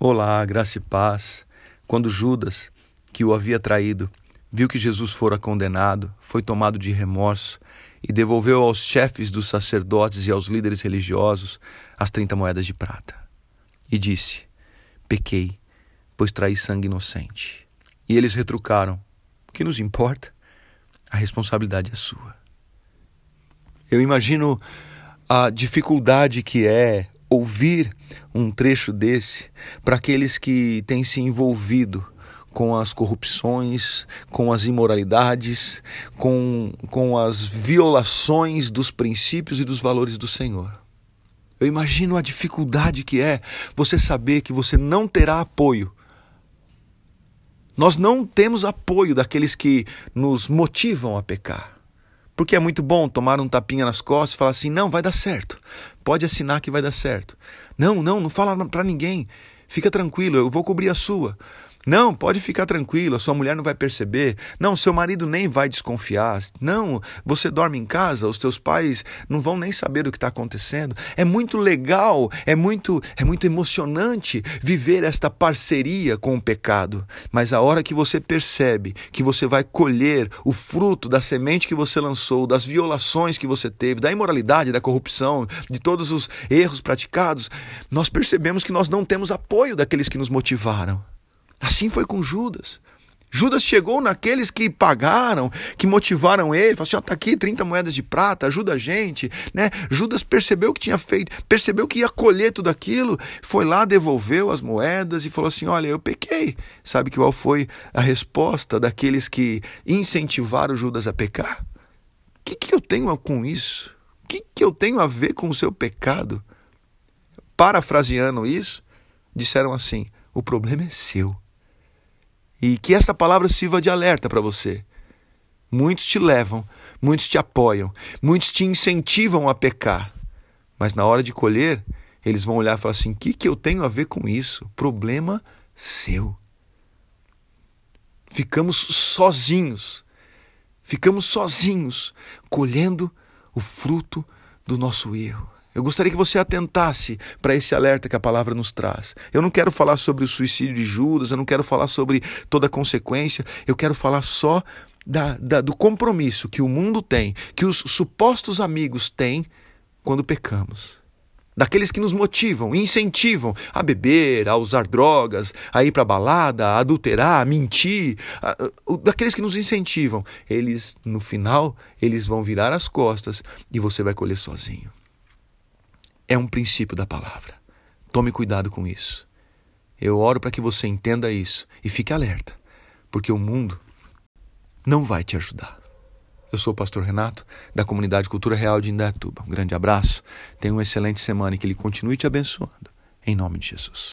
Olá, graça e paz. Quando Judas, que o havia traído, viu que Jesus fora condenado, foi tomado de remorso e devolveu aos chefes dos sacerdotes e aos líderes religiosos as trinta moedas de prata. E disse: Pequei, pois traí sangue inocente. E eles retrucaram: O que nos importa? A responsabilidade é sua. Eu imagino a dificuldade que é ouvir um trecho desse para aqueles que têm se envolvido com as corrupções, com as imoralidades, com, com as violações dos princípios e dos valores do Senhor. Eu imagino a dificuldade que é você saber que você não terá apoio. Nós não temos apoio daqueles que nos motivam a pecar. Porque é muito bom tomar um tapinha nas costas e falar assim: não, vai dar certo. Pode assinar que vai dar certo. Não, não, não fala para ninguém. Fica tranquilo, eu vou cobrir a sua. Não, pode ficar tranquilo, a sua mulher não vai perceber. Não, seu marido nem vai desconfiar. Não, você dorme em casa, os teus pais não vão nem saber o que está acontecendo. É muito legal, é muito, é muito emocionante viver esta parceria com o pecado. Mas a hora que você percebe que você vai colher o fruto da semente que você lançou, das violações que você teve, da imoralidade, da corrupção, de todos os erros praticados, nós percebemos que nós não temos apoio daqueles que nos motivaram. Assim foi com Judas. Judas chegou naqueles que pagaram, que motivaram ele, falou assim: ó, tá aqui 30 moedas de prata, ajuda a gente, né? Judas percebeu que tinha feito, percebeu que ia colher tudo aquilo, foi lá, devolveu as moedas e falou assim: olha, eu pequei. Sabe qual foi a resposta daqueles que incentivaram Judas a pecar? O que, que eu tenho com isso? O que, que eu tenho a ver com o seu pecado? Parafraseando isso, disseram assim: o problema é seu. E que essa palavra sirva de alerta para você. Muitos te levam, muitos te apoiam, muitos te incentivam a pecar. Mas na hora de colher, eles vão olhar e falar assim: o que, que eu tenho a ver com isso? Problema seu. Ficamos sozinhos, ficamos sozinhos, colhendo o fruto do nosso erro. Eu gostaria que você atentasse para esse alerta que a palavra nos traz. Eu não quero falar sobre o suicídio de Judas, eu não quero falar sobre toda a consequência, eu quero falar só da, da, do compromisso que o mundo tem, que os supostos amigos têm quando pecamos. Daqueles que nos motivam, incentivam a beber, a usar drogas, a ir para balada, a adulterar, a mentir. A, a, daqueles que nos incentivam. Eles, no final, eles vão virar as costas e você vai colher sozinho é um princípio da palavra. Tome cuidado com isso. Eu oro para que você entenda isso e fique alerta, porque o mundo não vai te ajudar. Eu sou o pastor Renato, da comunidade Cultura Real de Indaiatuba. Um grande abraço, tenha uma excelente semana e que ele continue te abençoando. Em nome de Jesus.